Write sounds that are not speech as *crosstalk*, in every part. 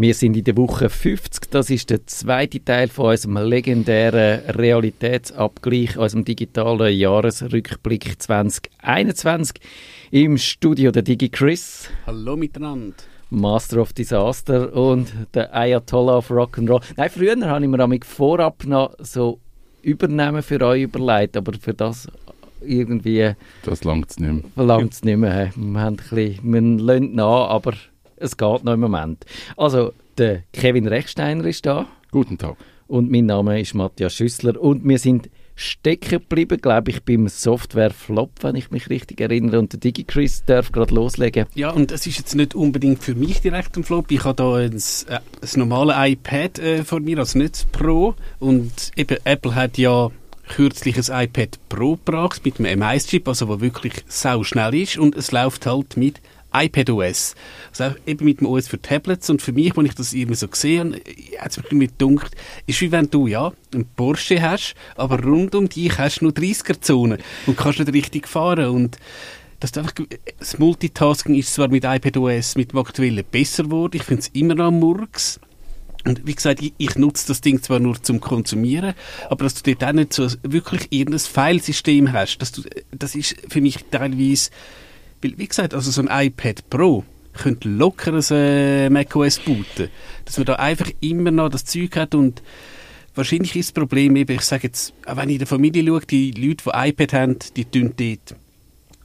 Wir sind in der Woche 50. Das ist der zweite Teil von unserem legendären Realitätsabgleich, unserem digitalen Jahresrückblick 2021. Im Studio der Digi Chris. Hallo miteinander. Master of Disaster und der Ayatollah of Rock'n'Roll. Nein, früher habe ich mir am vorab noch so Übernehmen für euch überlegt, aber für das irgendwie... Das langt es nicht mehr. Verlangt es nicht mehr. Wir, haben ein bisschen, wir lassen nach, aber es geht noch im Moment. Also, der Kevin Rechsteiner ist da. Guten Tag. Und mein Name ist Matthias Schüssler und wir sind stecken geblieben, glaube ich, beim Software-Flop, wenn ich mich richtig erinnere. Und der DigiChris darf gerade loslegen. Ja, und es ist jetzt nicht unbedingt für mich direkt ein Flop. Ich habe da ein, äh, ein normales iPad äh, vor mir, also nicht das Pro. Und eben, Apple hat ja kürzlich ein iPad Pro gebracht mit einem M1-Chip, also wo wirklich sau schnell ist und es läuft halt mit iPadOS. Also eben mit dem OS für Tablets. Und für mich, wenn ich das irgendwie so gesehen habe, hat es mir gedacht, ist wie wenn du, ja, einen Porsche hast, aber rund um dich hast du nur 30er-Zone und kannst nicht richtig fahren. Und das, einfach, das Multitasking ist zwar mit iPadOS, mit dem aktuellen besser geworden. Ich finde es immer noch Murks. Und wie gesagt, ich, ich, nutze das Ding zwar nur zum Konsumieren, aber dass du dort auch nicht so wirklich irgendein Filesystem hast, dass du, das ist für mich teilweise, weil, wie gesagt, also so ein iPad Pro könnte locker ein äh, macOS booten. Dass man da einfach immer noch das Zeug hat und wahrscheinlich ist das Problem eben, ich sage jetzt, auch wenn ich in der Familie schaue, die Leute, die iPad haben, die tun dort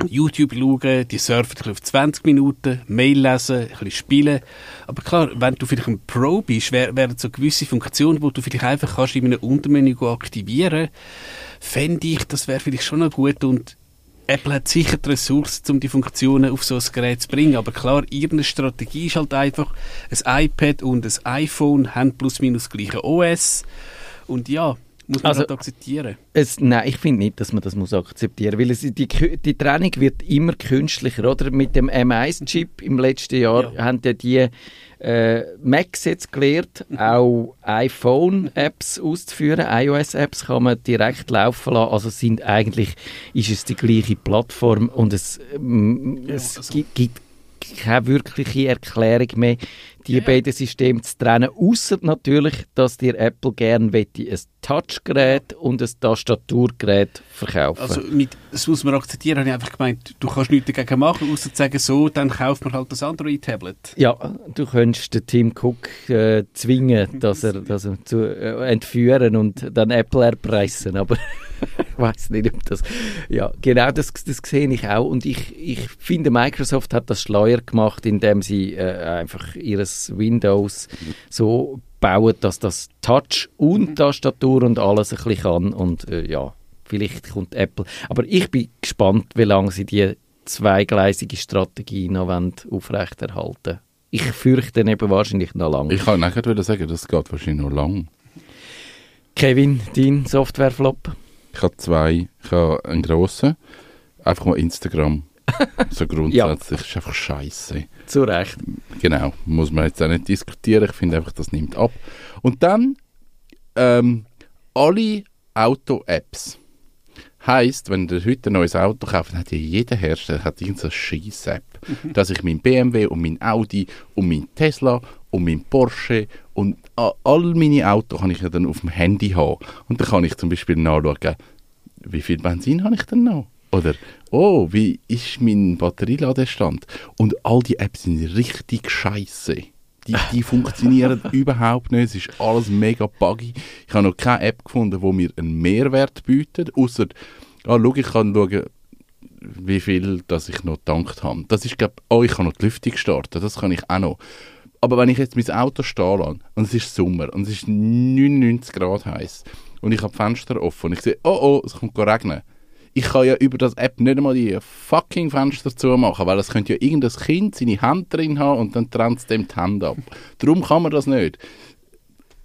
YouTube schauen, die surfen auf 20 Minuten, Mail lesen, ein bisschen spielen. Aber klar, wenn du vielleicht ein Pro bist, wären so gewisse Funktionen, die du vielleicht einfach kannst in einem Untermenü aktivieren fände ich, das wäre vielleicht schon noch gut und Apple hat sicher die Ressourcen, um die Funktionen auf so ein Gerät zu bringen. Aber klar, ihre Strategie ist halt einfach, ein iPad und ein iPhone haben plus minus gleiche OS. Und ja, muss man also, halt akzeptieren? Es, nein, ich finde nicht, dass man das muss akzeptieren muss. Weil es, die, die Trennung wird immer künstlicher. Oder? Mit dem M1-Chip im letzten Jahr ja. haben ja die äh, Macs jetzt gelernt, *laughs* auch iPhone-Apps auszuführen. iOS-Apps kann man direkt laufen lassen. Also sind eigentlich, ist es die gleiche Plattform und es, ähm, es also. gibt keine wirkliche Erklärung mehr, die ja. beiden Systeme zu trennen, außer natürlich, dass dir Apple gerne ein Touchgerät und ein Tastaturgerät verkaufen. Also mit, das muss man akzeptieren, habe ich einfach gemeint, du kannst nichts dagegen machen, außer zu sagen, so, dann kauft man halt das Android-Tablet. Ja, du könntest den Tim Cook äh, zwingen, *laughs* dass er, dass er zu äh, entführen und dann Apple erpressen, aber ich weiß nicht, ob das... Ja, genau das, das sehe ich auch und ich, ich finde, Microsoft hat das schleuer gemacht, indem sie äh, einfach ihres Windows so bauen, dass das Touch und mhm. Tastatur und alles ein bisschen kann und äh, ja, vielleicht kommt Apple. Aber ich bin gespannt, wie lange sie die zweigleisige Strategie noch aufrechterhalten Ich fürchte eben wahrscheinlich noch lange. Ich kann nicht sagen, das geht wahrscheinlich noch lang. Kevin, dein Softwareflop? Ich habe zwei. Ich habe einen grossen. Einfach mal Instagram. so *laughs* grundsätzlich. ja. ist einfach scheiße. Zu Recht. Genau. Muss man jetzt auch nicht diskutieren. Ich finde einfach, das nimmt ab. Und dann ähm, alle Auto-Apps. Heißt, wenn ihr heute ein neues Auto kauft, hat ja jeder Hersteller hat irgendeine Scheiß-App. dass ich mein BMW und mein Audi und mein Tesla und mein Porsche und all meine Autos kann ich ja dann auf dem Handy haben. Und dann kann ich zum Beispiel nachschauen, wie viel Benzin habe ich denn noch? Oder, oh, wie ist mein Batterieladestand? Und all die Apps sind richtig scheiße. Die, die *laughs* funktionieren überhaupt nicht. Es ist alles mega buggy. Ich habe noch keine App gefunden, die mir einen Mehrwert bietet. Außer, ah, schau, ich kann schauen, wie viel dass ich noch getankt habe. Das ist, glaube oh, ich kann noch die Lüftung starten. Das kann ich auch noch. Aber wenn ich jetzt mein Auto stehen lasse, und es ist Sommer, und es ist 99 Grad heiß, und ich habe die Fenster offen, und ich sehe, oh oh, es kommt regnen, ich kann ja über das App nicht einmal die fucking Fenster zumachen, weil es könnte ja irgendein Kind seine Hand drin haben und dann trennt es dem die Hände ab. *laughs* Darum kann man das nicht.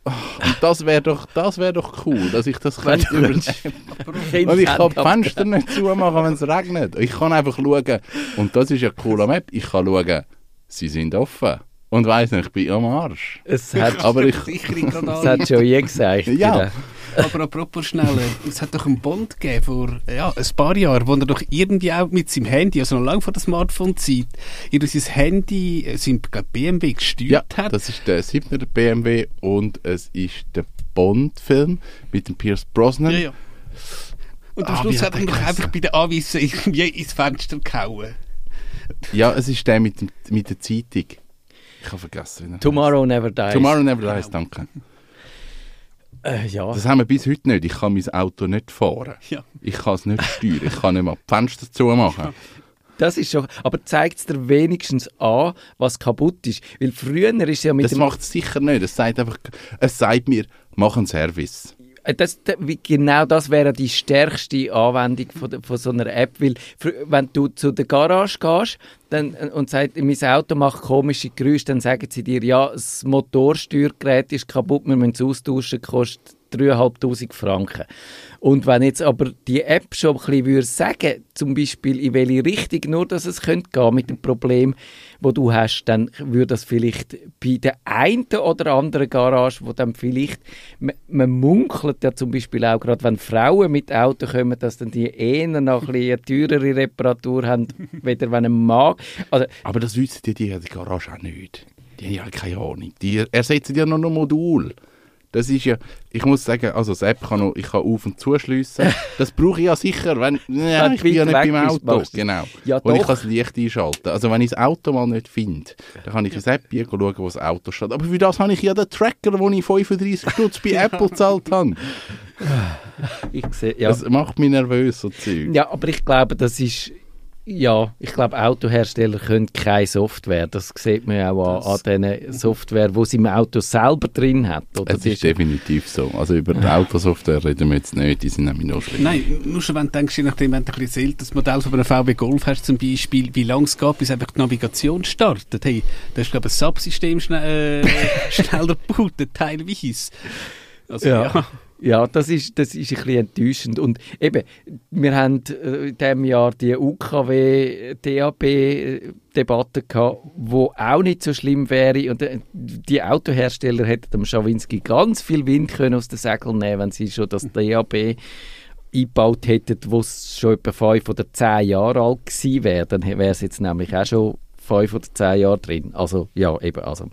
Und das wäre doch, wär doch cool, dass ich das könnte über die App. Und ich kann die Fenster nicht zumachen, wenn es regnet. Ich kann einfach schauen, und das ist ja cool am App, ich kann schauen, sie sind offen. Und weiss nicht, ich bin am Arsch. Es hat, aber ich, *laughs* es hat schon je gesagt. Ja. Aber apropos schnell, äh, es hat doch einen Bond gegeben vor ja, ein paar Jahren, wo er doch irgendwie auch mit seinem Handy, also noch lange vor der Smartphone-Zeit, irgendwie sein Handy, äh, sein glaub, BMW gesteuert Ja, hat. das ist der 7er BMW und es ist der Bond-Film mit dem Pierce Brosnan. ja, ja. Und am Ah, Schluss hat er der doch einfach bei den Anweisen irgendwie ins Fenster gehauen. Ja, es ist der mit, dem, mit der Zeitung. Ich habe vergessen. wie er Tomorrow Never. Dies. Tomorrow Never Dies, danke. Äh, ja. Das haben wir bis heute nicht. Ich kann mein Auto nicht fahren. Ja. Ich kann es nicht steuern. Ich kann nicht mal die Fenster zumachen. Das ist schon, aber zeigt es dir wenigstens an, was kaputt ist. Weil früher ist ja mit Das dem, macht es sicher nicht. Es sagt einfach, es sagt mir, mach einen Service. Äh, das, genau das wäre die stärkste Anwendung von, von so einer App, weil wenn du zu der Garage gehst dann, äh, und sagst, mein Auto macht komische Geräusche, dann sagen sie dir, ja, das Motorsteuergerät ist kaputt, wir müssen es austauschen, kostet 3'500 Franken. Und wenn jetzt aber die App schon ein bisschen würde sagen, zum Beispiel in welche Richtung nur, dass es könnte gehen mit dem Problem, wo du hast, dann würde das vielleicht bei der einen oder anderen Garage, wo dann vielleicht, man, man munkelt ja zum Beispiel auch gerade, wenn Frauen mit Auto kommen, dass dann die eher noch ein eine teurere Reparatur haben, *laughs* weder wenn ein Mann, also Aber das wissen die, die Garage auch nicht. Die haben ja keine Ahnung. Die ersetzen ja noch ein Modul. Das ist ja, ich muss sagen, also das App kann noch, ich kann auf- und zuschliessen. *laughs* Das brauche ich ja sicher, wenn, ja, ich bin ja nicht beim Auto. Genau. Ja, und ich kann das Licht einschalten. Also wenn ich das Auto mal nicht finde, dann kann ich ins App hier schauen, wo das Auto steht. Aber für das habe ich ja den Tracker, wo ich 35 Stutz bei *laughs* Apple gezahlt habe. ich sehe, ja. Das macht mich nervös, so Zeug. Ja, aber ich glaube, das ist. Ja, ich glaube, Autohersteller können keine Software. Das sieht man ja auch an, an diesen Software, die sie im Auto selber drin hat. Oder Es ist definitiv so. Also über die Autosoftware reden wir jetzt nicht, die sind nämlich noch schlimmer. Nein, nur schon wenn du denkst, je nachdem, wenn du ein bisschen älteres Modell von einem VW Golf hast zum Beispiel, wie lange es geht, bis einfach die Navigation startet. Hey, da ist glaube ich ein Subsystem schnell, äh, *laughs* schneller gebootet, teilweise. Also, Ja. ja. Ja, das ist, das ist ein bisschen enttäuschend. Und eben, wir haben äh, in diesem Jahr die UKW-DAB-Debatte gehabt, die auch nicht so schlimm wäre. Und äh, die Autohersteller hätten dem Schawinski ganz viel Wind können aus den Segeln nehmen, wenn sie schon das DAB eingebaut hätten, wo es schon etwa fünf oder zehn Jahre alt gewesen wäre. Dann wäre es jetzt nämlich auch schon fünf oder zehn Jahre drin. Also, ja, eben, also.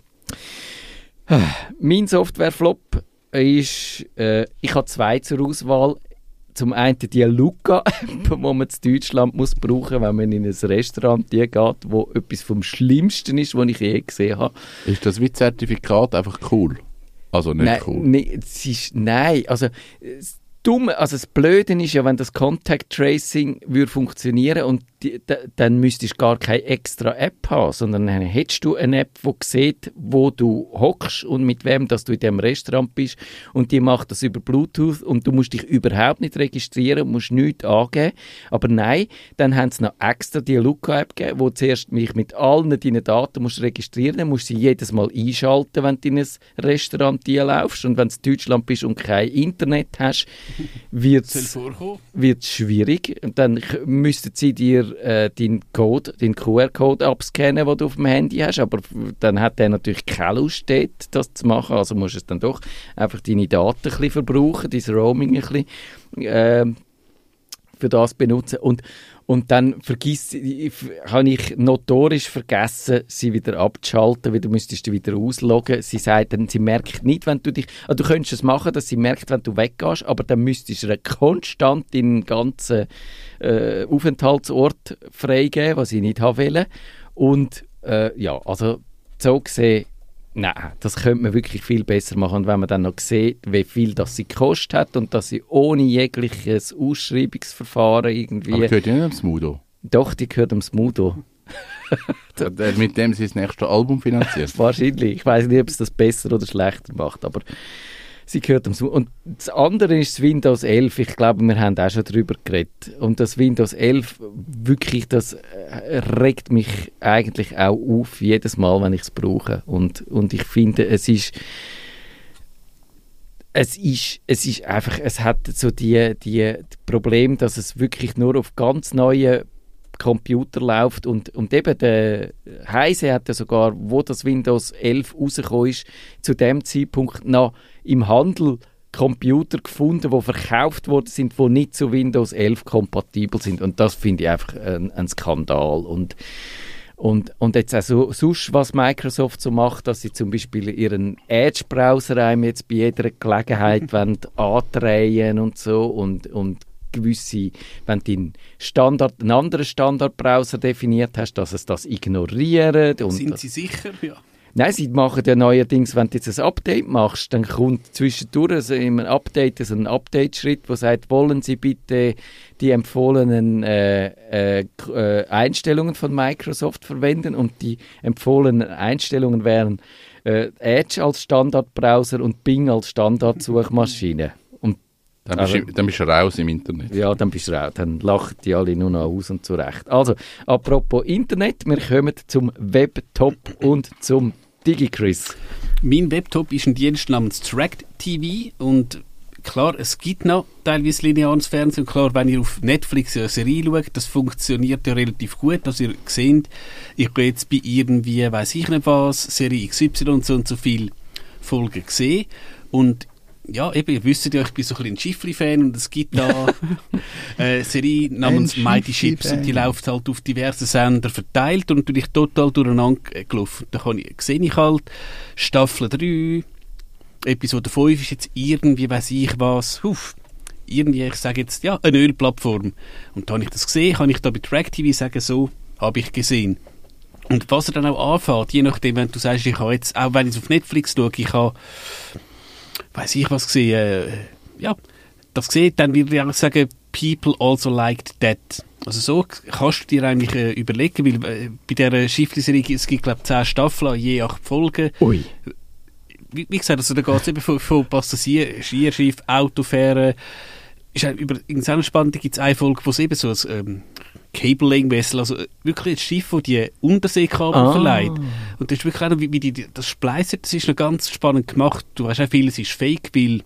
Mein Software-Flop ist, äh, ich habe zwei zur Auswahl. Zum einen die Luca-App, *laughs* die man in Deutschland muss brauchen wenn man in ein Restaurant die geht, wo etwas vom Schlimmsten ist, was ich je gesehen habe. Ist das wie Zertifikat einfach cool? Also nicht nein, cool. nein, es ist, nein, also Dumme, also das Blöde ist ja, wenn das Contact Tracing würde funktionieren und die, da, dann müsstest du gar keine extra App haben, sondern dann hättest du eine App, die sieht, wo du hockst und mit wem dass du in dem Restaurant bist und die macht das über Bluetooth und du musst dich überhaupt nicht registrieren, musst nichts angeben. Aber nein, dann haben sie noch extra die Luca-App gegeben, wo zuerst mich mit allen deinen Daten musst registrieren, musst du sie jedes Mal einschalten, wenn du in ein Restaurant laufst und wenn du in Deutschland bist und kein Internet hast, wird es schwierig. Dann müssten sie dir äh, deinen Code, den QR-Code abscannen, den du auf dem Handy hast. Aber dann hat der natürlich keine Lust, dort, das zu machen. Also musst du es dann doch einfach deine Daten ein bisschen verbrauchen, dein Roaming ein bisschen ähm, für das benutzen. Und, und dann vergiss, habe ich notorisch vergessen, sie wieder abzuschalten, weil du müsstest dich wieder ausloggen. Sie sagt dann, sie merkt nicht, wenn du dich, also du könntest es machen, dass sie merkt, wenn du weggehst, aber dann müsstest du konstant den ganzen äh, Aufenthaltsort freigeben, was ich nicht haben will. Und äh, ja, also so gesehen, Nein, das könnte man wirklich viel besser machen. Und wenn man dann noch sieht, wie viel das sie gekostet hat und dass sie ohne jegliches Ausschreibungsverfahren irgendwie... Aber gehört ja nicht am Smudo. Doch, die gehört am Smudo. *laughs* Der mit dem sie das nächste Album finanziert. Wahrscheinlich. Ich weiß nicht, ob es das besser oder schlechter macht, aber sie gehört am Smudo. Und das andere ist das Windows 11. Ich glaube, wir haben auch schon darüber geredet. Und das Windows 11, wirklich, das äh, regt mich eigentlich auch auf, jedes Mal, wenn ich es brauche. Und, und ich finde, es ist es ist, es ist einfach, es hat so die, die Problem, dass es wirklich nur auf ganz neuen Computer läuft und, und eben der Heise hat ja sogar, wo das Windows 11 rausgekommen ist, zu dem Zeitpunkt noch im Handel Computer gefunden, die verkauft worden sind, die nicht zu Windows 11 kompatibel sind. Und das finde ich einfach ein, ein Skandal. Und und, und jetzt auch so, sonst, was Microsoft so macht, dass sie zum Beispiel ihren Edge-Browser einem jetzt bei jeder Gelegenheit *laughs* wollen andrehen und so und, und gewisse, wenn du einen, Standard, einen anderen Standardbrowser definiert hast, dass es das ignoriert. Und Sind Sie sicher? Ja. Nein, sie machen ja neuerdings, wenn du jetzt ein Update machst, dann kommt zwischendurch also im Update so ein Update-Schritt, wo sagt, wollen Sie bitte die empfohlenen äh, äh, äh, Einstellungen von Microsoft verwenden und die empfohlenen Einstellungen wären äh, Edge als Standardbrowser und Bing als Standardsuchmaschine. *laughs* Dann bist, du, dann bist du raus im Internet. ja, dann bist du raus. Dann lachen die alle nur noch aus und zurecht. Also, apropos Internet, wir kommen zum Webtop und zum DigiChris. Mein Webtop ist ein Dienst namens Track TV und klar, es gibt noch teilweise lineares Fernsehen und klar, wenn ihr auf Netflix eine Serie schaut, das funktioniert ja relativ gut, dass ihr seht, ich gehe jetzt bei irgendwie, weiß ich nicht was, Serie XY und so und so viel Folgen gesehen und ja, eben, ihr wisst ja, ich bin so ein bisschen ein Schiffli-Fan und es gibt da *laughs* eine Serie namens Mighty Ships und die läuft halt auf diverse Sender verteilt und natürlich total durcheinander gelaufen. Da kann ich, sehe ich halt Staffel 3, Episode 5 ist jetzt irgendwie, weiß ich was, huf, irgendwie, ich sage jetzt, ja, eine Ölplattform. Und da habe ich das gesehen, kann ich da bei Track TV sagen, so, habe ich gesehen. Und was er dann auch anfängt, je nachdem, wenn du sagst, ich habe jetzt, auch wenn ich es auf Netflix schaue, ich habe, weiß ich was gesehen, äh, ja, das gesehen, dann würde ich auch sagen, people also liked that. Also so kannst du dir eigentlich äh, überlegen, weil äh, bei dieser Schiffli-Serie, es gibt glaube ich 10 Staffeln, je 8 Folgen. Ui. Wie, wie gesagt, also da geht es eben von, von Passagier, Skierschiff, Autofähren. Ist auch über, in seiner Spannung gibt es eine Folge, wo es eben so ein ähm, Cabling-Vessel, also äh, wirklich ein Schiff, das die Unterseekabel Ah. verleiht. Und das ist wirklich auch noch, wie, wie die, das spleiset, das ist noch ganz spannend gemacht. Du weißt auch, vieles ist fake, weil,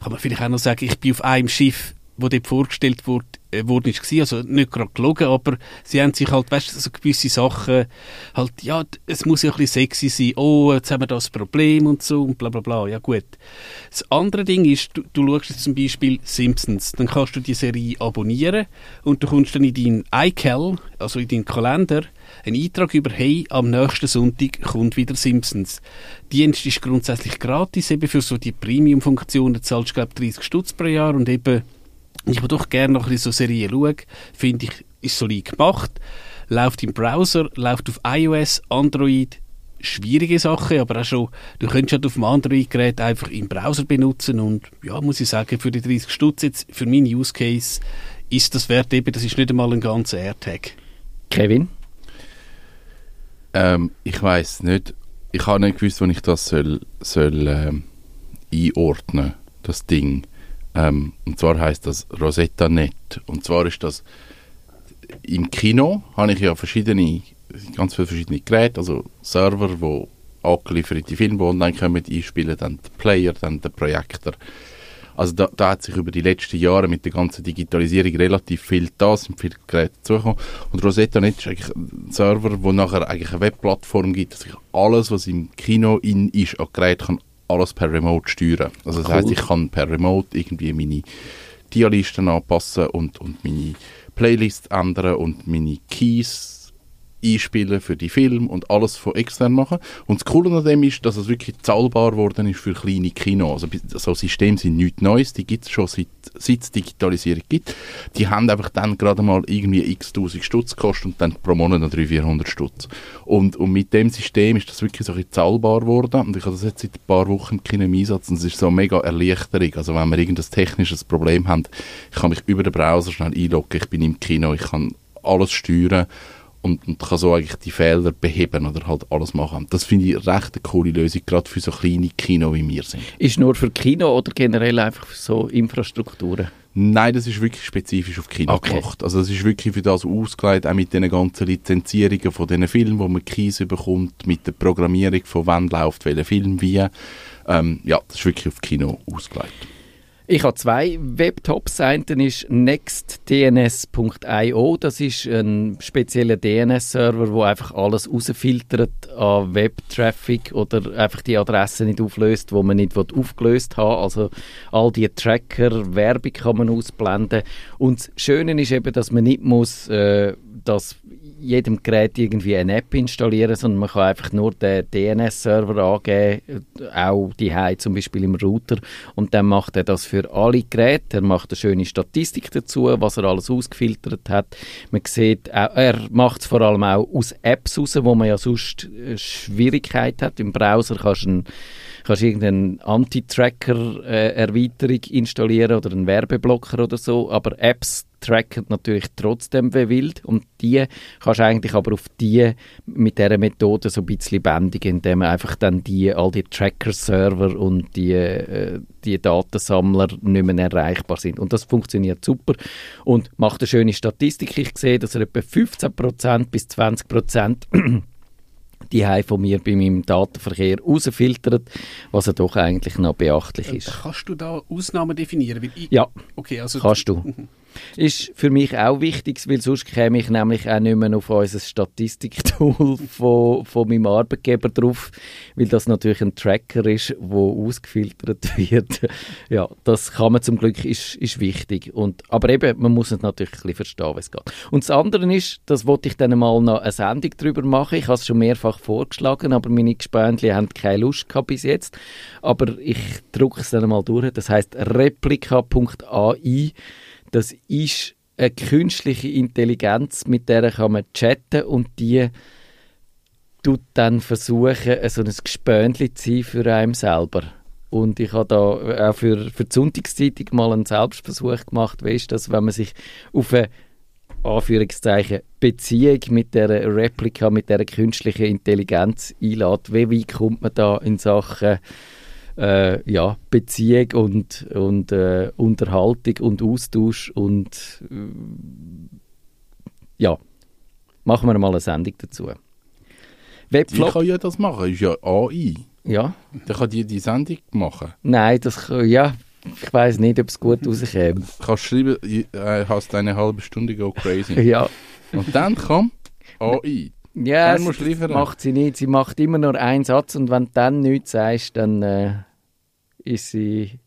kann man vielleicht auch noch sagen, ich bin auf einem Schiff, wo dort vorgestellt wurde, äh, ist, gewesen. also nicht gerade gelogen, aber sie haben sich halt, weißt du, so gewisse Sachen, halt, ja, es muss ja ein bisschen sexy sein, oh, jetzt haben wir das Problem und so und bla bla bla, ja gut. Das andere Ding ist, du, du schaust jetzt zum Beispiel Simpsons, dann kannst du die Serie abonnieren und du kommst dann in deinen iCal, also in deinen Kalender, einen Eintrag über, hey, am nächsten Sonntag kommt wieder Simpsons. Die Dienst ist grundsätzlich gratis, eben für so die Premium-Funktionen zahlst du, glaube 30 Stutz pro Jahr und eben, ich würde doch gerne noch ein bisschen so Serien schauen, finde ich, ist solid gemacht, läuft im Browser, läuft auf iOS, Android, schwierige Sache, aber auch schon, du könntest halt auf dem Android-Gerät einfach im Browser benutzen und ja, muss ich sagen, für die 30 Stutz jetzt, für meinen Use Case, ist das wert eben, das ist nicht einmal ein ganzer AirTag. Kevin? Ähm, ich weiß nicht. Ich habe nicht gewusst, wo ich das soll, soll ähm, einordnen, das Ding. Ähm, und zwar heißt das Rosetta Net. Und zwar ist das im Kino habe ich ja verschiedene, ganz viele verschiedene Geräte, also Server, wo angelieferte Filme, online kommen, einspielen, dann der Player, dann der Projektor. Also da, da hat sich über die letzten Jahre mit der ganzen Digitalisierung relativ viel da, sind viele Geräte dazugekommen. Und Rosetta Net ist eigentlich ein Server, wo nachher eigentlich eine Webplattform gibt, dass ich alles, was im Kino in ist, an Gerät kann alles per Remote steuern. Also das Cool. heißt, ich kann per Remote irgendwie meine Tierlisten anpassen und, und meine Playlist ändern und meine Keys einspielen für die Film und alles von extern machen. Und das Coole an dem ist, dass es wirklich zahlbar geworden ist für kleine Kinos. Also so Systeme sind nichts Neues, die gibt es schon seit, seit es Digitalisierung gibt. Die haben einfach dann gerade mal irgendwie x tausend Stutz gekostet und dann pro Monat noch 300, 400 Stutz. Und, und mit dem System ist das wirklich so ein zahlbar geworden und ich habe das jetzt seit ein paar Wochen im Kino im Einsatz und es ist so eine mega Erleichterung. Also wenn wir irgendein technisches Problem haben, ich kann mich über den Browser schnell einloggen, ich bin im Kino, ich kann alles steuern und, und kann so eigentlich die Fehler beheben oder halt alles machen. Das finde ich recht eine coole Lösung, gerade für so kleine Kino wie wir sind. Ist nur für Kino oder generell einfach für so Infrastrukturen? Nein, das ist wirklich spezifisch auf Kino Okay. gemacht. Also das ist wirklich für das ausgelegt, auch mit den ganzen Lizenzierungen von diesen Filmen, wo man Keys bekommt, mit der Programmierung von wann läuft welcher Film wie. Ähm, ja, das ist wirklich auf Kino ausgelegt. Ich habe zwei Webtops. Ein ist nextdns.io. Das ist ein spezieller DNS-Server, wo einfach alles rausfiltert an Web-Traffic oder einfach die Adressen nicht auflöst, wo man nicht aufgelöst haben Also all die Tracker, Werbung kann man ausblenden. Und das Schöne ist eben, dass man nicht muss, äh, das jedem Gerät irgendwie eine App installieren, sondern man kann einfach nur den DNS-Server angeben, auch die zum Beispiel im Router und dann macht er das für alle Geräte. Er macht eine schöne Statistik dazu, was er alles ausgefiltert hat. Man sieht, er macht es vor allem auch aus Apps raus, wo man ja sonst äh, Schwierigkeit hat. Im Browser kannst du einen kannst irgendeine Anti-Tracker-Erweiterung äh, installieren oder einen Werbeblocker oder so, aber Apps tracken natürlich trotzdem wie wild und die kannst du eigentlich aber auf die mit dieser Methode so ein bisschen bändigen, indem einfach dann die, all die Tracker-Server und die, äh, die Datensammler nicht mehr erreichbar sind. Und das funktioniert super und macht eine schöne Statistik. Ich sehe, dass er etwa 15% bis 20% *clears throat* die von mir bei meinem Datenverkehr rausfiltert, was ja doch eigentlich noch beachtlich äh, ist. Kannst du da Ausnahmen definieren? Ich, ja, okay, also kannst du. *laughs* Ist für mich auch wichtig, weil sonst käme ich nämlich auch nicht mehr auf unser Statistiktool *laughs* von, von meinem Arbeitgeber drauf, weil das natürlich ein Tracker ist, wo ausgefiltert *laughs* wird. ja, das kann man zum Glück, ist, ist wichtig. Und, aber eben, man muss es natürlich ein bisschen verstehen, wie es geht. Und das andere ist, das wollte ich dann mal noch eine Sendung darüber machen. Ich habe es schon mehrfach vorgeschlagen, aber meine Gespönchen haben keine Lust gehabt bis jetzt. Aber ich drücke es dann mal durch. Das heißt replika.ai das ist eine künstliche Intelligenz, mit der kann man chatten und die tut dann versuchen, so ein Gespönchen zu sein für einen selber. Und ich habe da auch für, für die Sonntagszeitung mal einen Selbstversuch gemacht, weißt dass wenn man sich auf eine Anführungszeichen Beziehung mit der Replika, mit der künstlichen Intelligenz einlädt, wie weit kommt man da in Sachen äh, ja, Beziehung und, und äh, Unterhaltung und Austausch und äh, ja, machen wir mal eine Sendung dazu. Webflop. Ich kann ja das machen, ist ja AI. Ja. Dann kann die die Sendung machen. Nein, das kann, ja, ich weiß nicht, ob es gut rauskommt. Du kannst schreiben, äh, hast eine halbe Stunde go crazy. *laughs* ja. Und dann kommt AI. Ja, das macht sie nicht. Sie macht immer nur einen Satz und wenn du dann nichts sagst, dann äh, ist sie...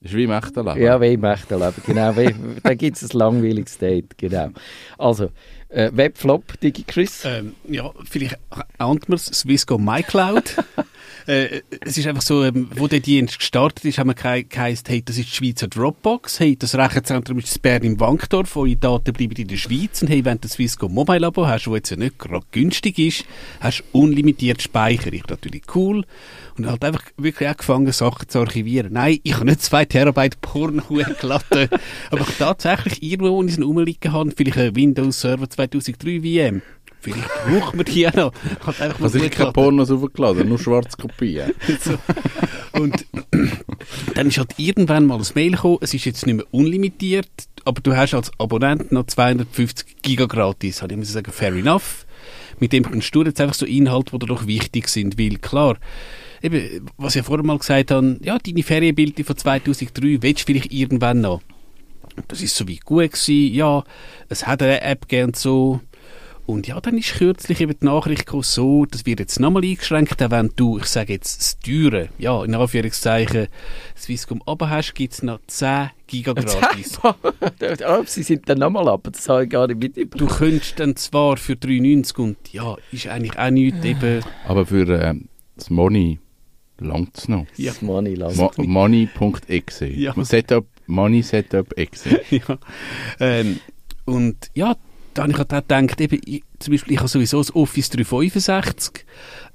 Das ist wie im echten Leben. Ja, wie im echten Leben, genau. wie, *laughs* da gibt es ein langweiliges Date, genau. Also, äh, Webflop, DigiChris? Ähm, ja, vielleicht ahnt man es, Swisscom MyCloud. *laughs* äh, es ist einfach so, ähm, wo der Dienst gestartet ist, haben wir geheißen, hey, das ist die Schweizer Dropbox, hey, das Rechenzentrum ist das Bern im Wankdorf, eure Daten bleiben in der Schweiz und hey, wenn du das Swisscom Mobile Abo hast, wo jetzt ja nicht gerade günstig ist, hast du unlimitiert Speicher. Ich natürlich cool und halt einfach wirklich angefangen, Sachen zu archivieren. Nein, ich habe nicht zwei Terabyte Porno hochgeladen, *laughs* aber ich tatsächlich irgendwo, wo ich es rumliegen habe, vielleicht ein Windows Server 2003 VM, Vielleicht braucht man die ja noch. Halt einfach also ich keine Pornos aufgeladen, nur schwarze Kopien. *laughs* so. Und dann ist halt irgendwann mal ein Mail gekommen, es ist jetzt nicht mehr unlimitiert, aber du hast als Abonnent noch 250 Giga gratis. Ich muss sagen, fair enough. Mit dem kannst du jetzt einfach so Inhalte, die dir doch wichtig sind, weil klar, eben, was ich vorher mal gesagt habe, ja, deine Ferienbilder von 2003 willst du vielleicht irgendwann noch. Das ist so wie gut gewesen, ja, es hat eine App gegeben und so, und ja, dann ist kürzlich eben die Nachricht gekommen, so, das wird jetzt nochmal eingeschränkt, wenn du, ich sage jetzt, das Teure, ja, in Anführungszeichen, Swisscom aber hast, gibt es noch 10 Giga gratis. oh, *laughs* sie sind dann nochmal ab, das habe ich gar nicht mitbekommen. Du könntest dann zwar für 3,90 und ja, ist eigentlich auch nichts eben... Aber für äh, das Money langt es noch. Ja. Das Money langt Mo Money.exe. Ja. Setup, Money Setup exe. *laughs* ja. Ähm, und ja, da habe ich halt auch gedacht, eben, ich, zum Beispiel, ich habe sowieso das Office 365,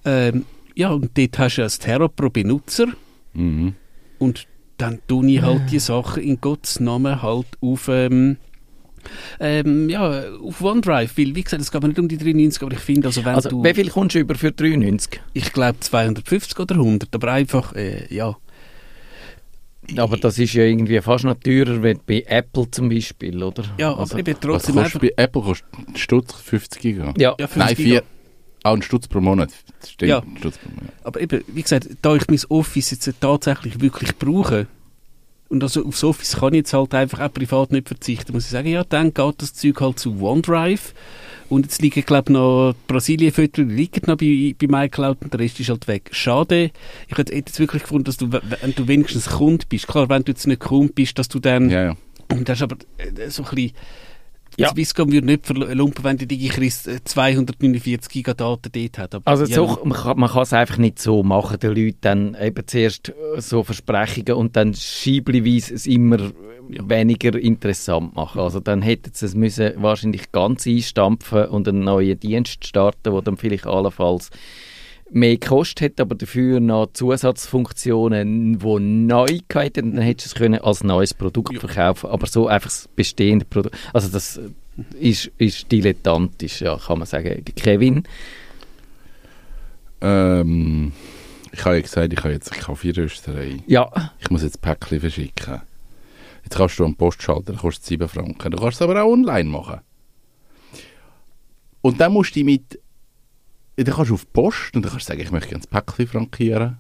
ähm, ja, und dort hast du ja das Terra pro Benutzer. Mhm. und dann tue ich halt die Sachen in Gottes Namen halt auf, ähm, ähm, ja, auf OneDrive, weil, wie gesagt, es geht mir nicht um die 390, aber ich finde, also wenn also, du... wie viel kommst du über für 390? Ich glaube 250 oder 100, aber einfach, äh, ja, aber das ist ja irgendwie fast noch teurer wie bei Apple zum Beispiel, oder? Ja, aber also, eben trotzdem was bei Apple kostet Stutz 50 Giga? Ja, ja 50 Nein, vier, auch ein Stutz pro Monat. Stimmt, ja. Stutz pro Monat. Aber eben, wie gesagt, da ich mein Office jetzt tatsächlich wirklich brauche, und also aufs Office kann ich jetzt halt einfach auch privat nicht verzichten. Muss ich sagen, ja, dann geht das Zeug halt zu OneDrive. Und jetzt liegen, glaube ich, noch Brasilien-Fotos, die liegen noch bei, bei MyCloud und der Rest ist halt weg. Schade. Ich hätte jetzt wirklich gefunden, dass du, wenn du wenigstens Kunde bist, klar, wenn du jetzt nicht Kunde bist, dass du dann, Ja, ja. und das ist aber äh, so ein bisschen, Ja. Swisscom würde nicht verlumpen, wenn die DigiChris äh, 249 Gigadaten dort hat. Aber, Also ja, so, man kann man kann es einfach nicht so machen, den Leuten dann eben zuerst äh, so Versprechungen und dann schiebliweise es immer äh, weniger interessant machen. Also dann hätten sie es müssen wahrscheinlich ganz einstampfen und einen neuen Dienst starten, der dann vielleicht allenfalls mehr gekostet hat, aber dafür noch Zusatzfunktionen, die neu hätten, dann hättest du es können als neues Produkt Ja. verkaufen Aber so einfach das bestehende Produkt, also das ist, ist dilettantisch, ja, kann man sagen. Kevin? Ähm, ich habe ja gesagt, ich habe jetzt eine Kaffeerösterei. Ja, Ich muss jetzt Päckchen verschicken. Jetzt kannst du am Postschalter, kostet 7 Franken. Du kannst es aber auch online machen. Und dann musst du mit... Dann kannst du auf die Post und dann kannst du sagen, ich möchte gerne das Päckchen frankieren.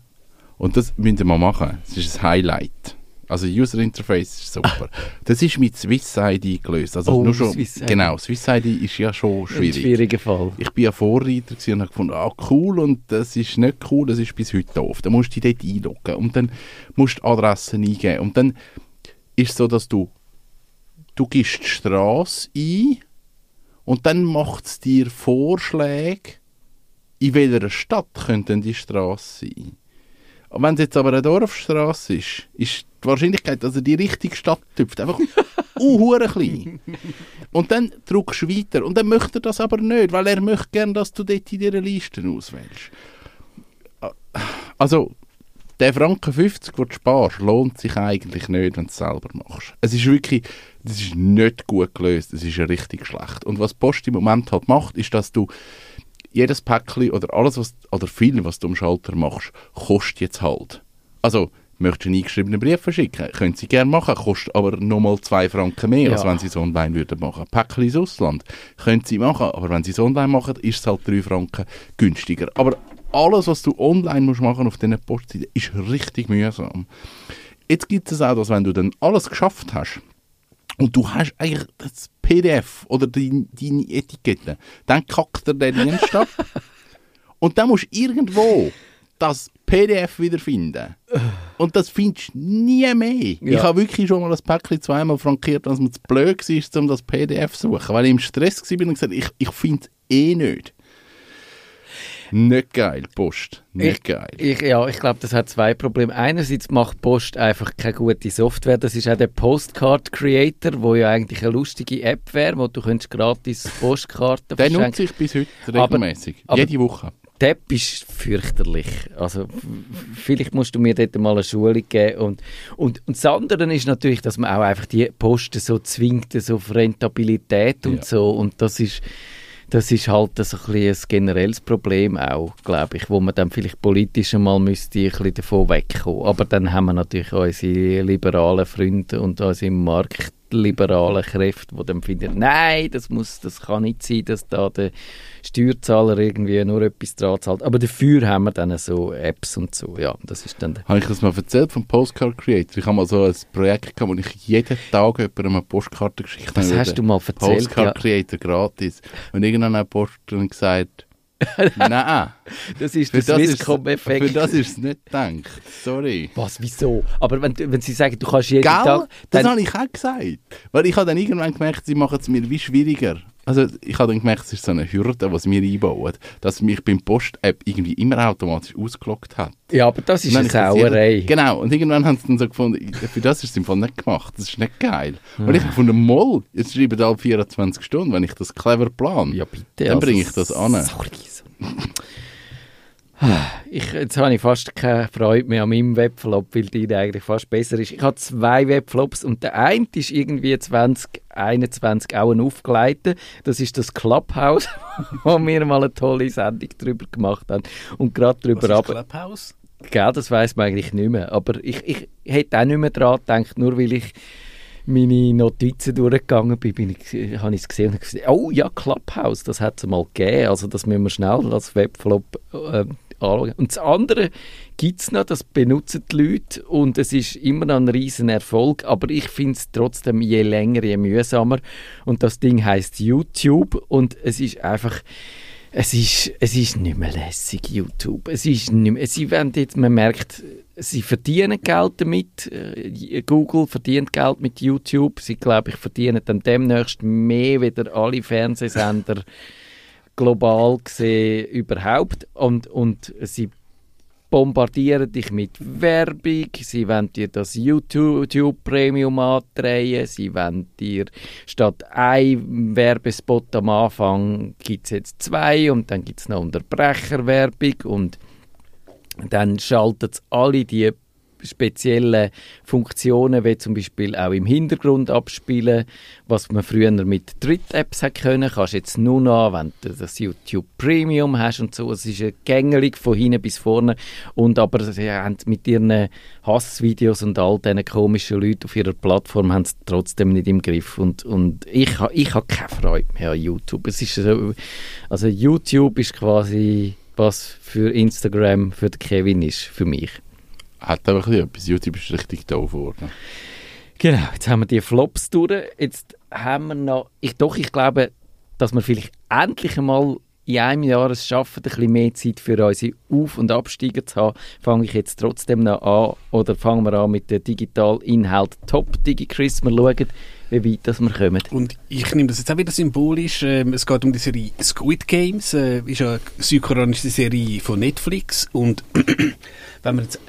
Und das müsst ihr mal machen. Das ist ein Highlight. Also User Interface ist super. *laughs* Das ist mit Swiss ID gelöst. Also Oh, nur schon, Swiss ID. Genau, Swiss ID ist ja schon ein schwierig. schwieriger Fall. Ich bin ja Vorreiter und habe gefunden, ah cool und das ist nicht cool, das ist bis heute doof. Dann musst du dich dort einloggen und dann musst du die Adressen eingeben und dann ist so, dass du du gibst die Straße ein und dann macht es dir Vorschläge, in welcher Stadt könnte die Straße sein. Wenn es jetzt aber eine Dorfstraße ist, ist die Wahrscheinlichkeit, dass er die richtige Stadt tüpft, einfach *laughs* unhure klein. Und dann drückst du weiter. Und dann möchte er das aber nicht, weil er möchte gerne, dass du dort in dieser Liste auswählst. Also, der Franken 50, den du sparst, lohnt sich eigentlich nicht, wenn du es selber machst. Es ist wirklich, das ist nicht gut gelöst, es ist richtig schlecht. Und was Post im Moment halt macht, ist, dass du jedes Päckchen oder alles, was, oder viel, was du am Schalter machst, kostet jetzt halt. Also, möchtest du einen eingeschriebenen Brief verschicken? Können sie gerne machen, kostet aber nochmal zwei Franken mehr, als Ja. wenn sie es online würden machen. Päckchen ins Ausland können sie machen, aber wenn sie es online machen, ist es halt drei Franken günstiger. Aber alles, was du online musst machen auf diesen Postseiten, ist richtig mühsam. Jetzt gibt es auch, dass wenn du dann alles geschafft hast, und du hast eigentlich das PDF oder dein, deine Etikette, dann kackt er den Dienst ab. *laughs* Und dann musst du irgendwo das PDF wiederfinden. Und das findest du nie mehr. Ja. Ich habe wirklich schon mal das Päckchen zweimal frankiert, als mir zu blöd war, um das PDF zu suchen. Weil ich im Stress war und gesagt ich, ich finde es eh nicht. Nicht geil, Post. Nicht geil. Ich, ja, ich glaube, das hat zwei Probleme. Einerseits macht Post einfach keine gute Software. Das ist auch der Postcard Creator, wo ja eigentlich eine lustige App wäre, wo du könntest gratis Postkarten Den nutze ich bis heute regelmäßig. Jede Woche. Die App ist fürchterlich. Also, vielleicht musst du mir dort mal eine Schulung geben. Und, und, und das andere ist natürlich, dass man auch einfach die Posten so zwingt, so auf Rentabilität und Ja. so. Und das ist, das ist halt so ein, ein generelles Problem auch, glaube ich, wo man dann vielleicht politisch einmal müsste ein bisschen davon wegkommen. Aber dann haben wir natürlich unsere liberalen Freunde und unsere marktliberalen Kräfte, die dann finden, nein, das, muss, das kann nicht sein, dass da der Steuerzahler irgendwie nur etwas dran zahlt. Aber dafür haben wir dann so Apps und so. Ja, das ist dann... Habe ich das mal erzählt vom Postcard Creator? Ich habe mal so ein Projekt gehabt, wo ich jeden Tag jemandem eine Postkarte geschickt Das habe. hast du mal erzählt, Postcard ja. Creator gratis. Und irgendwann hat Post dann gesagt, *laughs* nein, Das ist für der das, Swisscom-Effekt. für das ist es nicht gedacht. Sorry. Was, wieso? Aber wenn, wenn sie sagen, du kannst jeden Gell? Tag... Das habe ich auch gesagt. Weil ich habe dann irgendwann gemerkt, sie machen es mir wie schwieriger. Also ich habe dann gemerkt, es ist so eine Hürde, die mir einbauen, dass mich beim Post-App irgendwie immer automatisch ausgeloggt hat. Ja, aber das ist Und eine ich Sauerei. jeden- Genau, und irgendwann haben sie dann so gefunden, für das ist es im Fall nicht gemacht, das ist nicht geil. Und Ah. ich habe gefunden, moll, jetzt schreiben alle 24 Stunden, wenn ich das clever plan. Ja, bitte. Dann bringe ich das an. Sorry. so- Ich, jetzt habe ich fast keine Freude mehr an meinem Webflop, weil deine eigentlich fast besser ist. Ich habe zwei Webflops und der eine ist irgendwie 2021 auch ein aufgeleitet. Das ist das Clubhouse, *laughs* wo wir mal eine tolle Sendung darüber gemacht haben. Und gerade Was darüber ist ab. Clubhouse? Gell, das weiß man eigentlich nicht mehr. Aber ich, ich hätte auch nicht mehr daran gedacht, nur weil ich meine Notizen durchgegangen bin, bin ich, habe ich es gesehen und gesagt, oh ja, Clubhouse, das hat es mal gegeben. Also das müssen wir schnell als Webflop äh, anschauen. Und das andere gibt es noch, das benutzen die Leute und es ist immer noch ein riesen Erfolg, aber ich finde es trotzdem je länger, je mühsamer. Und das Ding heißt YouTube und es ist einfach es ist, es ist nicht mehr lässig, YouTube. Es ist nicht mehr, sie jetzt, man merkt, sie verdienen Geld damit. Äh, Google verdient Geld mit YouTube. Sie, glaube ich, verdienen dann demnächst mehr wieder alle Fernsehsender global gesehen überhaupt. Und, und sie bombardieren dich mit Werbung, sie wollen dir das YouTube Premium andrehen, sie wollen dir statt ein Werbespot am Anfang gibt es jetzt zwei und dann gibt es noch Unterbrecherwerbung und dann schalten alle die spezielle Funktionen, wie zum Beispiel auch im Hintergrund abspielen, was man früher mit Dritt-Apps können, kannst du jetzt nur noch, wenn du das YouTube Premium hast und so, es ist eine Gängelung von hinten bis vorne. Und aber sie haben mit ihren Hassvideos und all diesen komischen Leuten auf ihrer Plattform haben es trotzdem nicht im Griff. Und, und ich, ich habe keine Freude mehr an YouTube. Es ist so, also YouTube ist quasi was für Instagram für Kevin ist, für mich hat aber etwas. YouTube ist richtig doof geworden. Genau, jetzt haben wir die Flops durch. Jetzt haben wir noch, ich, doch, ich glaube, dass wir vielleicht endlich einmal in einem Jahr es schaffen, ein bisschen mehr Zeit für unsere Auf- und Abstiege zu haben, fange ich jetzt trotzdem noch an, oder fangen wir an mit dem Digitalinhalt Top DigiChris. Wir schauen, wie weit das wir kommen. Und ich nehme das jetzt auch wieder symbolisch. Ähm, es geht um die Serie Squid Games. Äh, ist eine südkoreanische Serie von Netflix. Und *clears throat* wenn wir jetzt...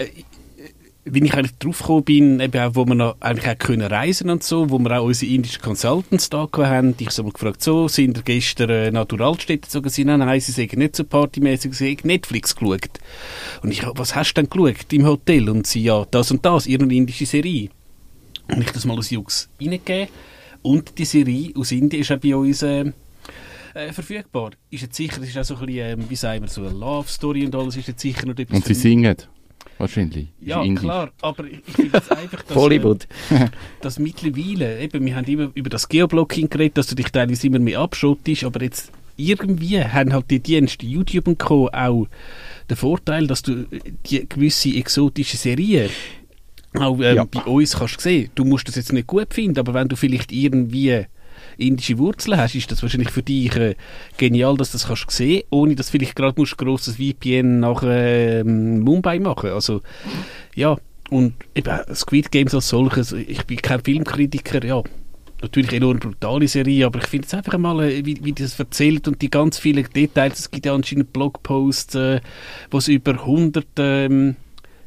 Wie ich eigentlich drauf gekommen bin, eben auch, wo wir noch eigentlich auch können reisen und so, wo wir auch unsere indischen Consultants da haben, ich habe gefragt, so, sind ihr gestern äh, Naturalstädte gezogen? Sie, nein, sie sagen nicht so partymäßig, sie haben Netflix geschaut. Und ich, was hast du denn geschaut im Hotel? Und sie, ja, das und das, ihre indische Serie. Und ich das mal aus Jux reingegeben. Und die Serie aus Indien ist auch bei uns äh, äh, verfügbar. Ist jetzt sicher, das ist auch so ein bisschen, äh, wie sagen wir, so eine Love Story und alles, ist jetzt sicher noch etwas... Und sie singen? Wahrscheinlich. Ja, klar, aber ich finde jetzt einfach, dass, *laughs* Hollywood. Äh, dass mittlerweile, eben, wir haben immer über das Geoblocking geredet, dass du dich teilweise immer mehr abschottest, aber jetzt irgendwie haben halt die Dienste YouTube und Co. auch den Vorteil, dass du die gewisse exotische Serien auch ähm, ja. bei uns kannst sehen. Du musst das jetzt nicht gut finden, aber wenn du vielleicht irgendwie indische Wurzeln hast, ist das wahrscheinlich für dich äh, genial, dass du das kannst sehen, ohne dass vielleicht gerade ein grosses VPN nach äh, Mumbai machen. Also ja, und eben Squid Games als solches, ich bin kein Filmkritiker, ja, natürlich enorm brutale Serie, aber ich finde es einfach einmal, äh, wie, wie das erzählt und die ganz vielen Details, es gibt ja anscheinend Blogposts, äh, wo es über 100 ähm,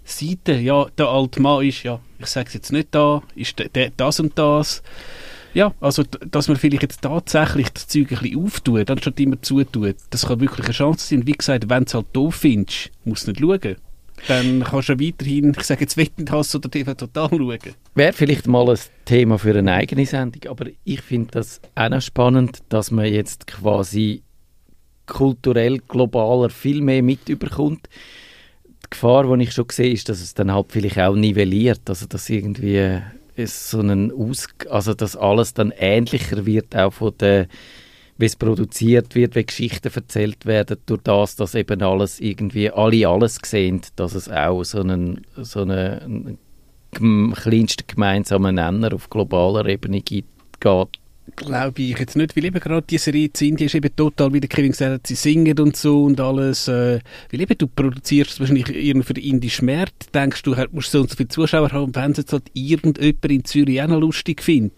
Seiten, ja, der alte Mann ist, ja, ich sage es jetzt nicht da, ist der, der, das und das, ja, also dass man vielleicht jetzt tatsächlich das Zeug ein bisschen auftut, anstatt immer zutut, das kann wirklich eine Chance sein. Wie gesagt, wenn du es halt doof findest, musst du nicht schauen. Dann kannst du ja weiterhin, ich sage jetzt Wettenhass oder TV Total schauen. Wäre vielleicht mal ein Thema für eine eigene Sendung, aber ich finde das auch noch spannend, dass man jetzt quasi kulturell globaler viel mehr mitüberkommt. Die Gefahr, die ich schon sehe, ist, dass es dann halt vielleicht auch nivelliert, also dass irgendwie ist so einen Aus also dass alles dann ähnlicher wird auch von der wie es produziert wird, wie Geschichten erzählt werden, durch das, dass eben alles irgendwie alle alles sehen, dass es auch so einen, so einen kleinsten gemeinsamen Nenner auf globaler Ebene gibt, geht glaube ich jetzt nicht, weil eben gerade die Serie in Indien ist eben total, wie der Kevin gesagt hat, sie singen und so und alles, äh, weil eben du produzierst wahrscheinlich irgendwie für den Markt, denkst du, musst so und so viele Zuschauer haben, wenn es jetzt halt irgendjemand in Zürich auch noch lustig findet.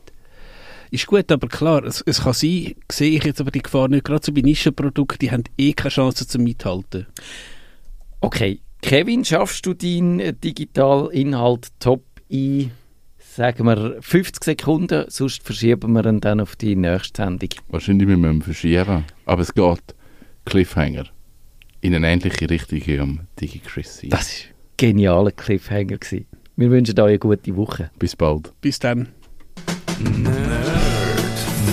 Ist gut, aber klar, es, es kann sein, sehe ich jetzt aber die Gefahr nicht, gerade so bei Nischenprodukten, die haben eh keine Chance zum Mithalten. Okay, Kevin, schaffst du deinen Digitalinhalt top ein? Sagen wir 50 Sekunden, sonst verschieben wir ihn dann auf die nächste Sendung. Wahrscheinlich müssen wir ihn verschieben, aber es geht Cliffhanger in eine ähnliche Richtung wie am DigiChris. Das war ein genialer Cliffhanger. Gewesen. Wir wünschen euch eine gute Woche. Bis bald. Bis dann. Nerd.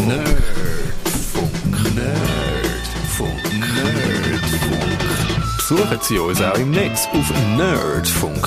Nerdfunk. Nerdfunk. Nerdfunk. Besuchen Sie uns auch im Netz auf nerdfunk.ch.